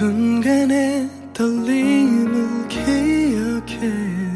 순간의 떨림을 기억해.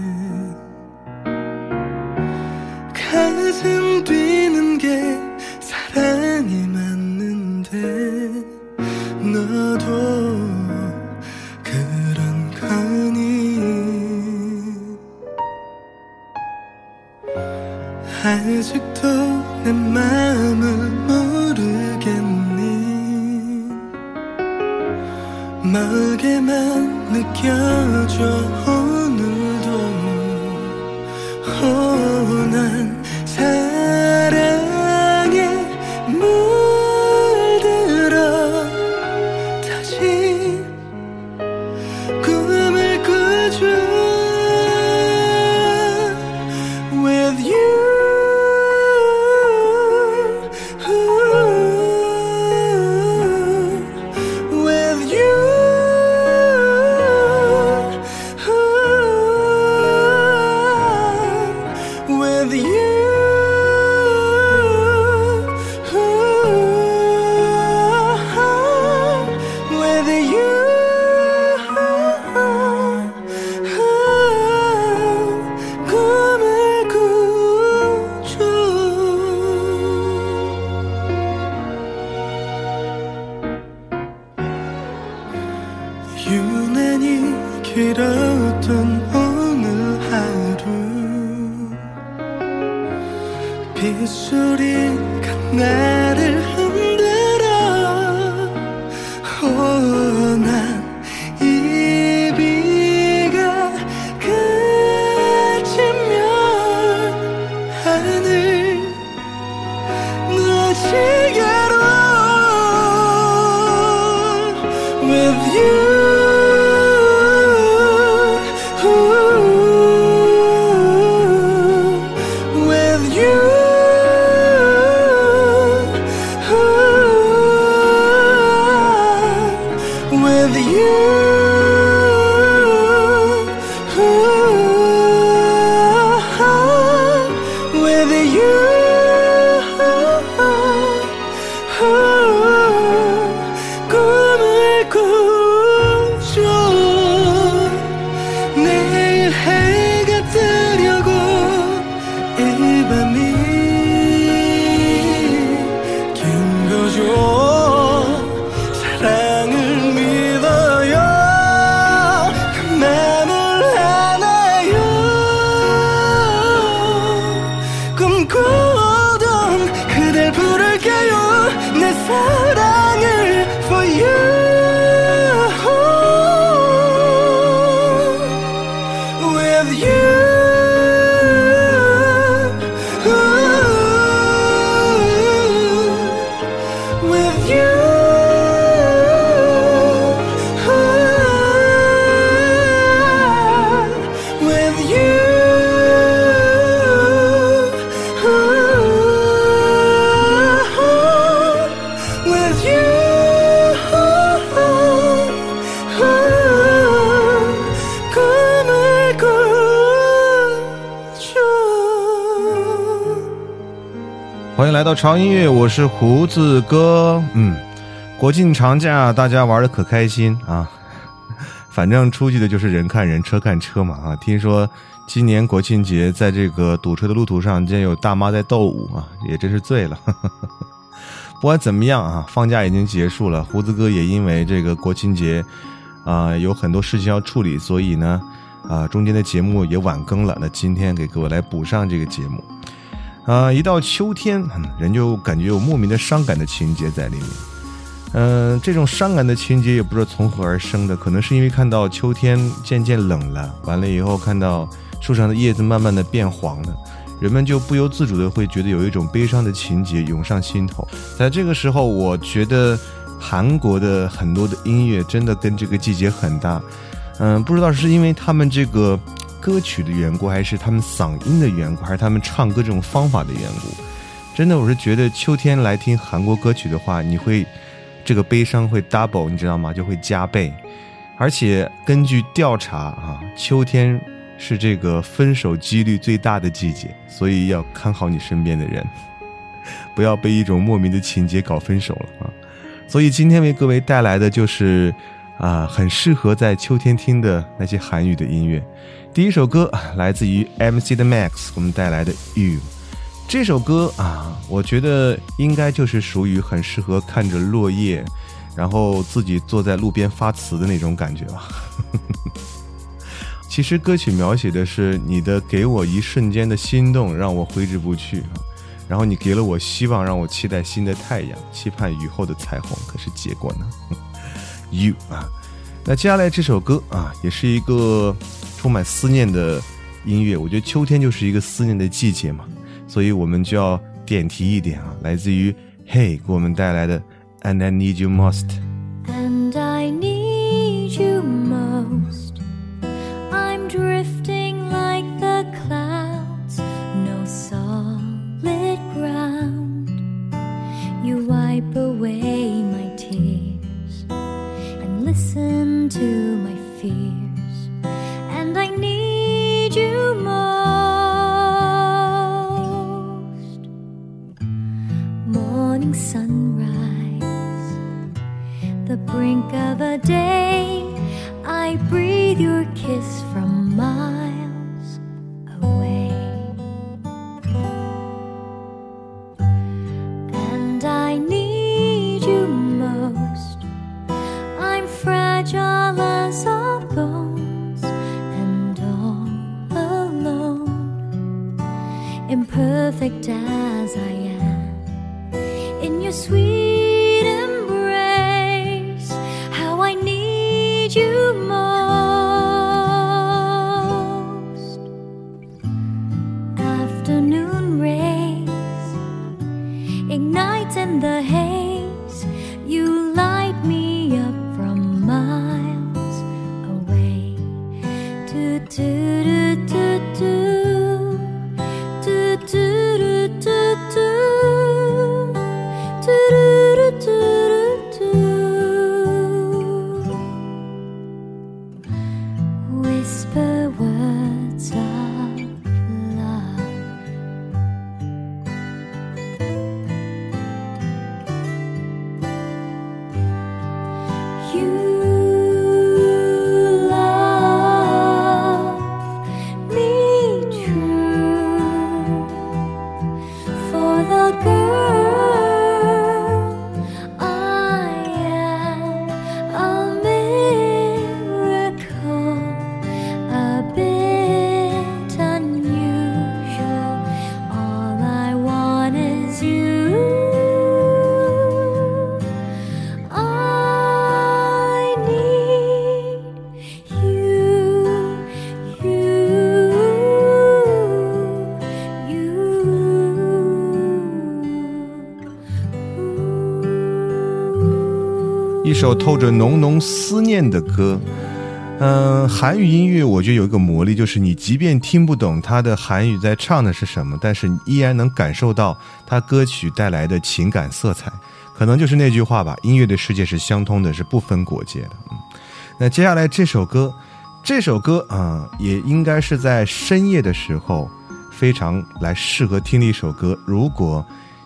欢迎来到潮音乐，我是胡子哥。嗯，国庆长假大家玩的可开心啊！反正出去的就是人看人，车看车嘛啊！听说今年国庆节在这个堵车的路途上，竟然有大妈在斗舞啊，也真是醉了。不管怎么样啊，放假已经结束了，胡子哥也因为这个国庆节啊有很多事情要处理，所以呢啊中间的节目也晚更了。那今天给各位来补上这个节目啊，一到秋天，人就感觉有莫名的伤感的情节在里面。嗯，这种伤感的情节也不知道从何而生的，可能是因为看到秋天渐渐冷了，完了以后看到树上的叶子慢慢的变黄了，人们就不由自主的会觉得有一种悲伤的情节涌上心头。在这个时候，我觉得韩国的很多的音乐真的跟这个季节很搭。嗯，不知道是因为他们这个歌曲的缘故，还是他们嗓音的缘故，还是他们唱歌这种方法的缘故。真的，我是觉得秋天来听韩国歌曲的话，你会。这个悲伤会 double，你知道吗？就会加倍，而且根据调查啊，秋天是这个分手几率最大的季节，所以要看好你身边的人，不要被一种莫名的情节搞分手了啊！所以今天为各位带来的就是啊，很适合在秋天听的那些韩语的音乐。第一首歌来自于 MC 的 Max，我们带来的 You。这首歌啊，我觉得应该就是属于很适合看着落叶，然后自己坐在路边发词的那种感觉吧。其实歌曲描写的是你的给我一瞬间的心动，让我挥之不去。然后你给了我希望，让我期待新的太阳，期盼雨后的彩虹。可是结果呢？You 啊，那接下来这首歌啊，也是一个充满思念的音乐。我觉得秋天就是一个思念的季节嘛。所以我们就要点题一点啊，来自于 Hey 给我们带来的 And I Need You Most。And I need you most. I'm drifting like the clouds, no solid ground. You wipe away 透着浓浓思念的歌。嗯，韩语音乐我觉得有一个魔力，就是你即便听不懂他的韩语在唱的是什么，但是你依然能感受到他歌曲带来的情感色彩。可能就是那句话吧，音乐的世界是相通的，是不分国界的。嗯，那接下来这首歌，这首歌啊、也应该是在深夜的时候非常来适合听的一首歌。如果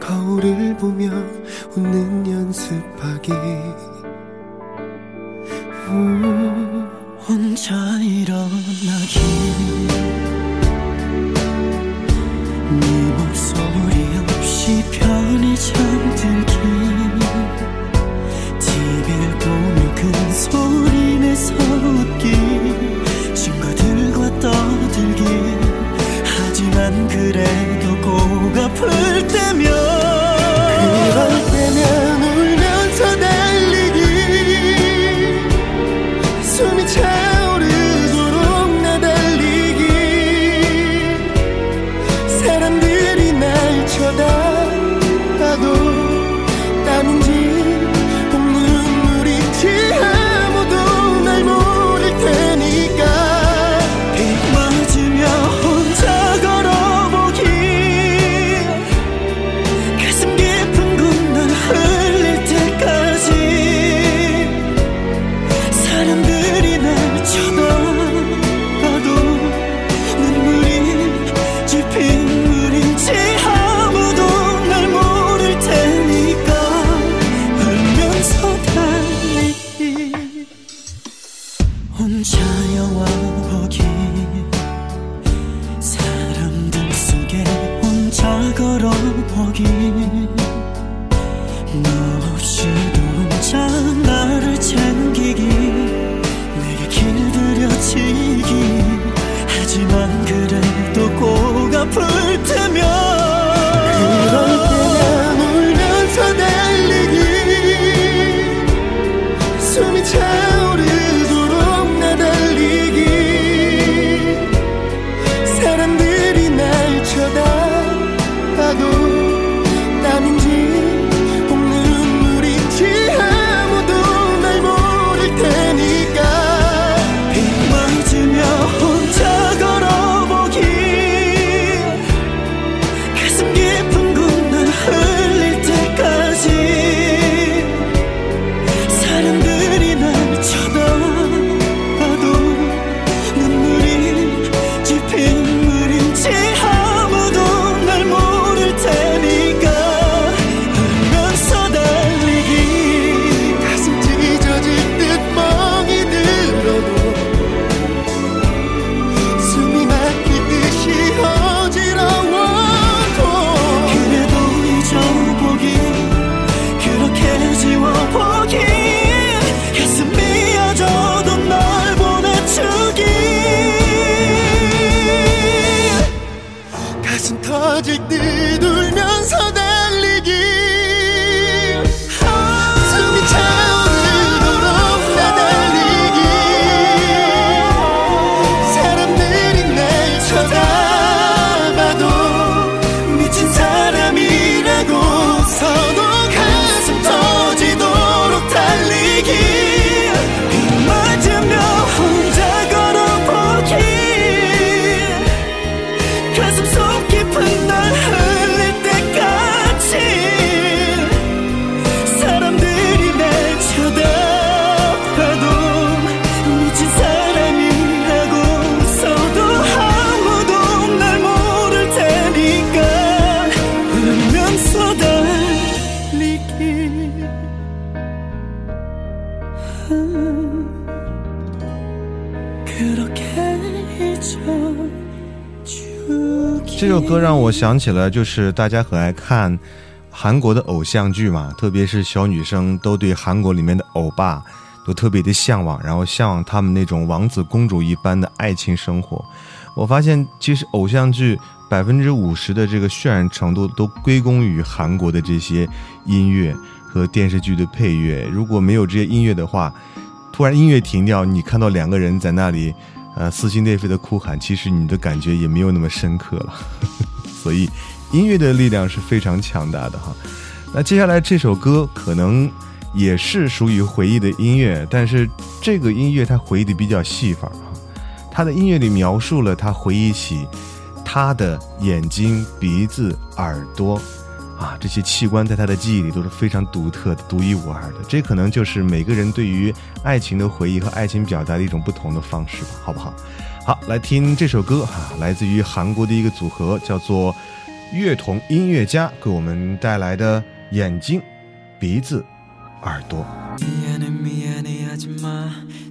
거울을 보며 웃는 연습하기. 음, 혼자 일어나기. 네 목소리 없이 편히 잠들기. TV를 보며 큰 소리 내서 웃기. 친구들과 떠들기. 하지만 그래도 꼭 아플 때 change 首歌让我想起了，就是大家很爱看韩国的偶像剧嘛，特别是小女生都对韩国里面的欧巴都特别的向往，然后向往他们那种王子公主一般的爱情生活。我发现，其实偶像剧百分之五十的这个渲染程度都归功于韩国的这些音乐和电视剧的配乐。如果没有这些音乐的话，突然音乐停掉，你看到两个人在那里，呃，撕心裂肺的哭喊，其实你的感觉也没有那么深刻了。所以，音乐的力量是非常强大的哈。那接下来这首歌可能也是属于回忆的音乐，但是这个音乐它回忆的比较细法啊。他的音乐里描述了他回忆起他的眼睛、鼻子、耳朵啊这些器官，在他的记忆里都是非常独特的、独一无二的。这可能就是每个人对于爱情的回忆和爱情表达的一种不同的方式吧，好不好？好，来听这首歌哈、来自于韩国的一个组合，叫做乐童音乐家，给我们带来的眼睛、鼻子、耳朵。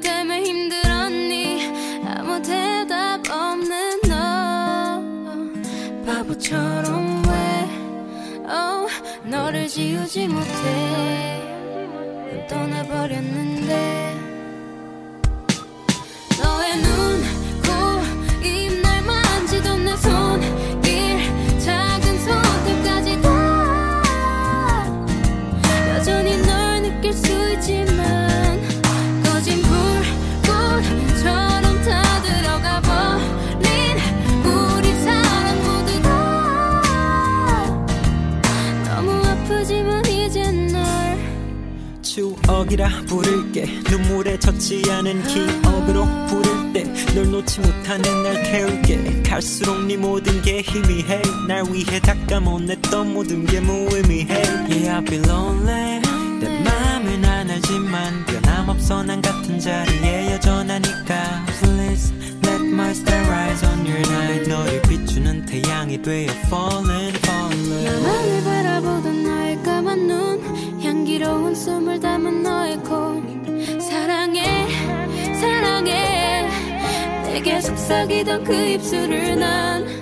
때문에 힘들었니. 아무 대답 없는 너. 바보처럼 왜? Oh, 너를 지우지 못해. 넌 떠나버렸는 추억이라 부를게. 눈물에 젖지 않은 기억으로 부를 때 널 놓지 못하는 날 태울게. 갈수록 네 모든 게 희미해. 날 위해 닦아못냈던 모든 게 무의미해. Yeah I've been lonely. 내 맘을 난 알지만 변함없어 난 같은 자리에 여전하니까 속삭이던 그 입술을 난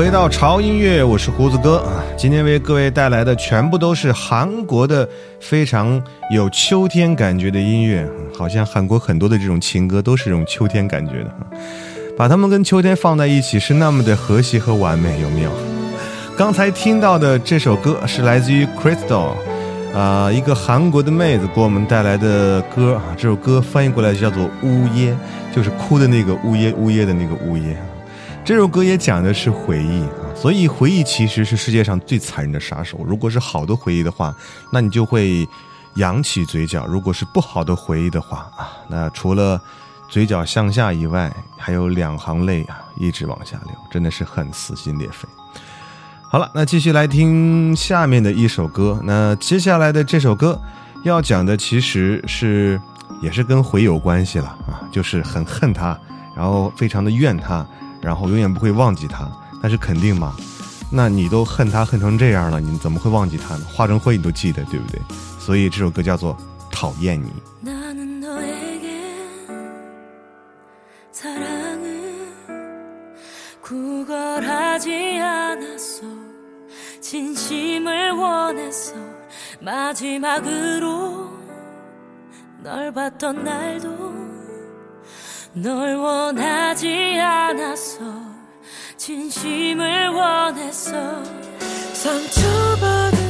回到潮音乐，我是胡子哥啊。今天为各位带来的全部都是韩国的非常有秋天感觉的音乐，好像韩国很多的这种情歌都是这种秋天感觉的，把它们跟秋天放在一起是那么的和谐和完美，有没有？刚才听到的这首歌是来自于 Crystal，啊、一个韩国的妹子给我们带来的歌啊。这首歌翻译过来叫做《呜咽》，就是哭的那个呜咽呜咽的那个呜咽。这首歌也讲的是回忆啊，所以回忆其实是世界上最残忍的杀手。如果是好的回忆的话，那你就会扬起嘴角；如果是不好的回忆的话啊，那除了嘴角向下以外，还有两行泪啊，一直往下流，真的是很撕心裂肺。好了，那继续来听下面的一首歌。那接下来的这首歌要讲的其实是也是跟回有关系了啊，就是很恨他，然后非常的怨他，然后永远不会忘记他。但是肯定嘛，那你都恨他恨成这样了，你怎么会忘记他呢？化成灰你都记得，对不对？所以这首歌叫做《讨厌你》。 널 원하지 않았어 진심을 원했어 상처받은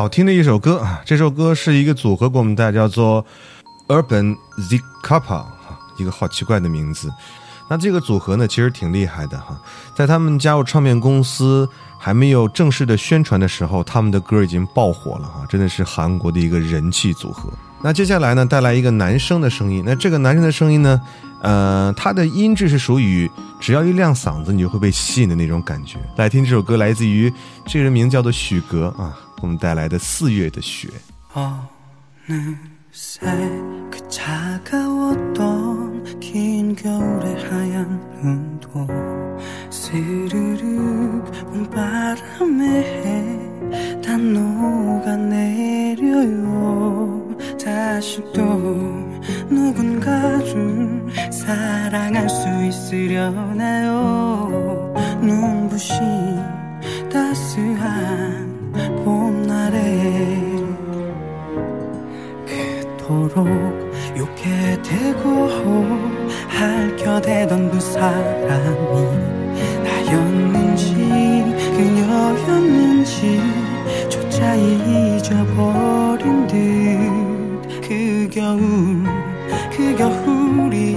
好听的一首歌啊！这首歌是一个组合给我们带，叫做 Urban Z Kappa，哈，一个好奇怪的名字。那这个组合呢，其实挺厉害的哈。在他们加入唱片公司还没有正式的宣传的时候，他们的歌已经爆火了哈，真的是韩国的一个人气组合。那接下来呢，带来一个男生的声音。那这个男生的声音呢，呃，他的音质是属于只要一亮嗓子，你就会被吸引的那种感觉。来听这首歌，来自于这个人名叫做许格啊，我们带来的《四月的雪》。 어느새 그 차가웠던 긴 겨울의 하얀 눈도 스르륵 봄바람에 다 녹아내려요 다시 또 누군가를 사랑할 수 있으려나요 눈부신 따스한 봄날에 그토록 욕해 대고 핥혀대던 그 사람이 나였는지 그녀였는지 조차 잊어버린 듯. 그 겨울 그 겨울이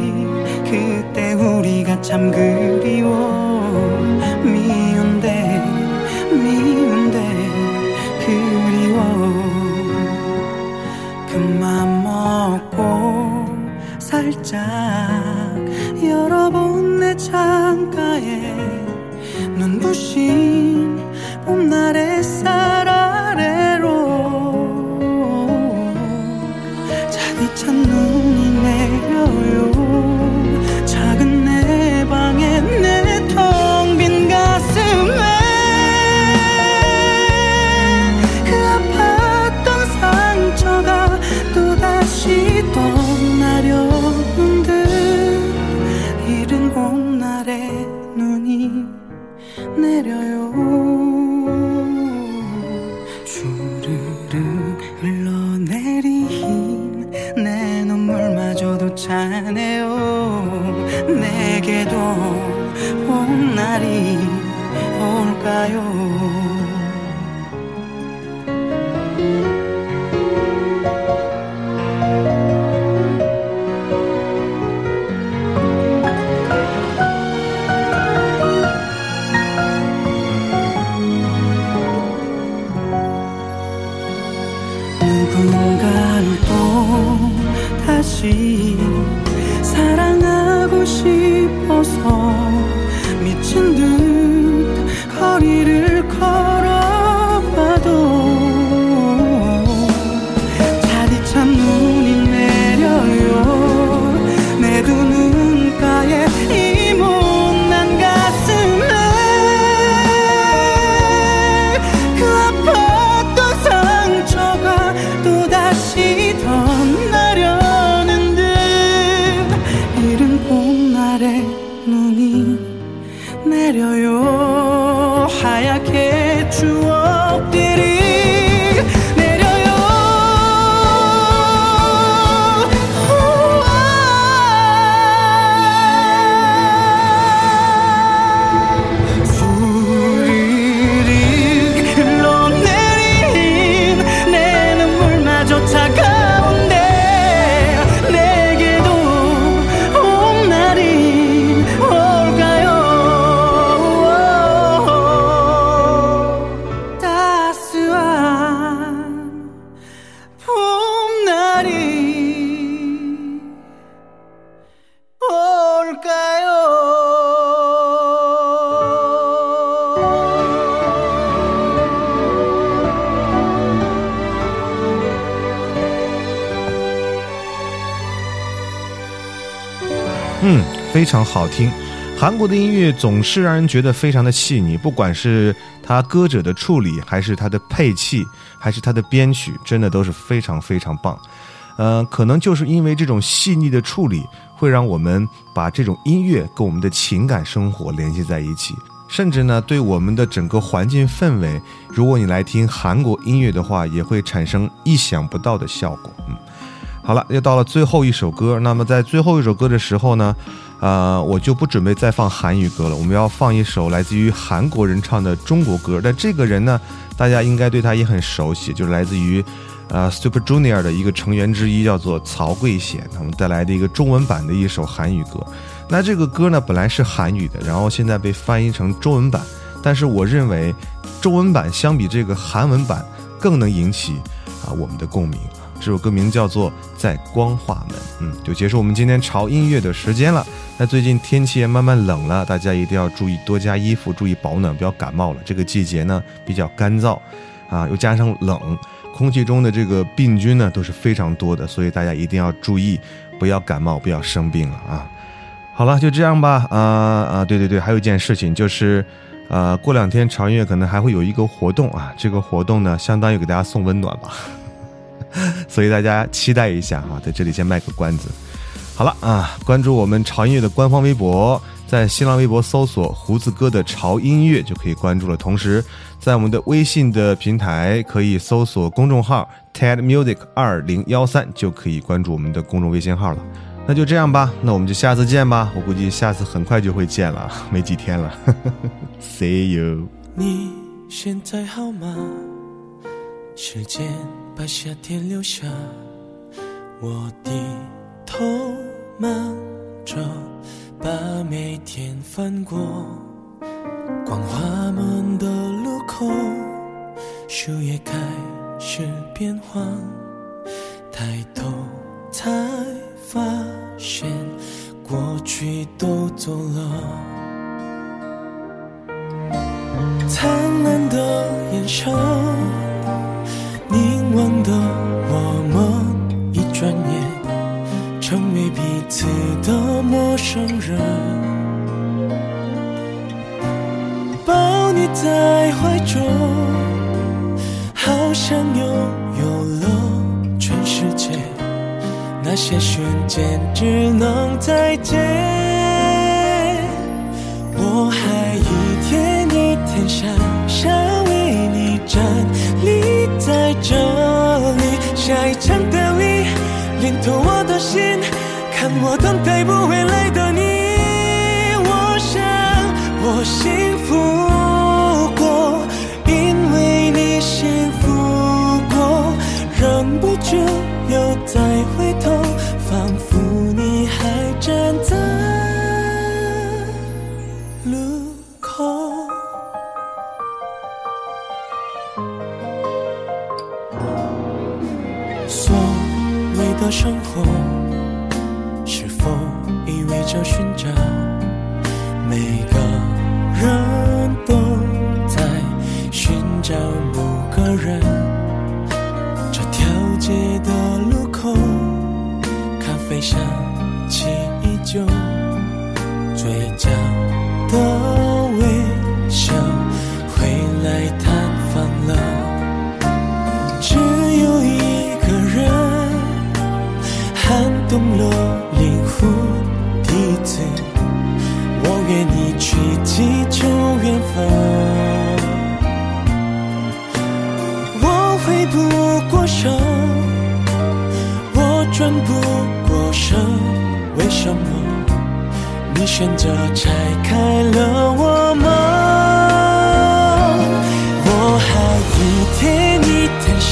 그때 우리가 참 그리워 非常好听。韩国的音乐总是让人觉得非常的细腻，不管是他歌者的处理，还是他的配器，还是他的编曲，真的都是非常非常棒。呃，可能就是因为这种细腻的处理，会让我们把这种音乐跟我们的情感生活联系在一起，甚至呢，对我们的整个环境氛围，如果你来听韩国音乐的话，也会产生意想不到的效果。嗯。好了，又到了最后一首歌。那么在最后一首歌的时候呢，呃，我就不准备再放韩语歌了，我们要放一首来自于韩国人唱的中国歌。但这个人呢，大家应该对他也很熟悉，就是来自于呃 Super Junior 的一个成员之一，叫做曹贵贤，他们带来的一个中文版的一首韩语歌。那这个歌呢，本来是韩语的，然后现在被翻译成中文版。但是我认为，中文版相比这个韩文版更能引起啊我们的共鸣。这首歌名叫做《在光化门》，嗯，就结束我们今天潮音乐的时间了。那最近天气也慢慢冷了，大家一定要注意多加衣服，注意保暖，不要感冒了。这个季节呢比较干燥，啊，又加上冷，空气中的这个病菌呢都是非常多的，所以大家一定要注意，不要感冒，不要生病了啊。好了，就这样吧。啊、啊，对对对，还有一件事情就是，呃，过两天潮音乐可能还会有一个活动啊，这个活动呢相当于给大家送温暖吧。所以大家期待一下啊，在这里先卖个关子。好了啊，关注我们潮音乐的官方微博，在新浪微博搜索“胡子哥的潮音乐”就可以关注了。同时，在我们的微信的平台可以搜索公众号 “TED Music 二零幺三”，就可以关注我们的公众微信号了。那就这样吧，那我们就下次见吧。我估计下次很快就会见了，没几天了。See you。你现在好吗？时间把夏天留下，我低头忙着把每天翻过光化门的路口，树叶开始变黄，抬头才发现过去都走了。灿烂的眼神，的我们，一转眼成为彼此的陌生人。抱你在怀中，好像拥有了全世界。那些瞬间只能再见。我还一天一天想想为你站立在这，下一场的雨连透我的心，看我等待不回来。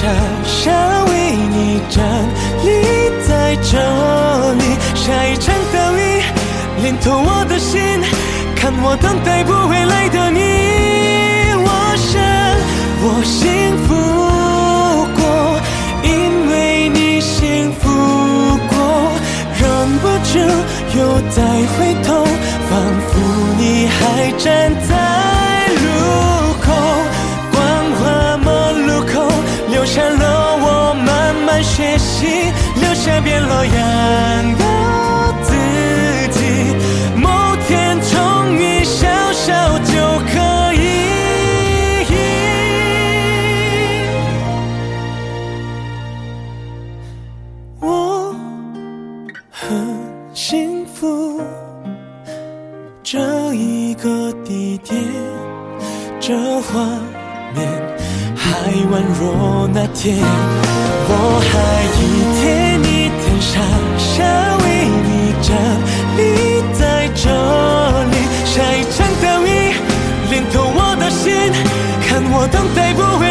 傻傻为你站立在这里，下一场大雨淋透我的心，看我等待不回来的你。我想我幸福过，因为你幸福过，忍不住又再回头，仿佛你还站在天，我还一天一天傻傻为你站立在这里，下一场大雨淋透我的心，看我等待不回。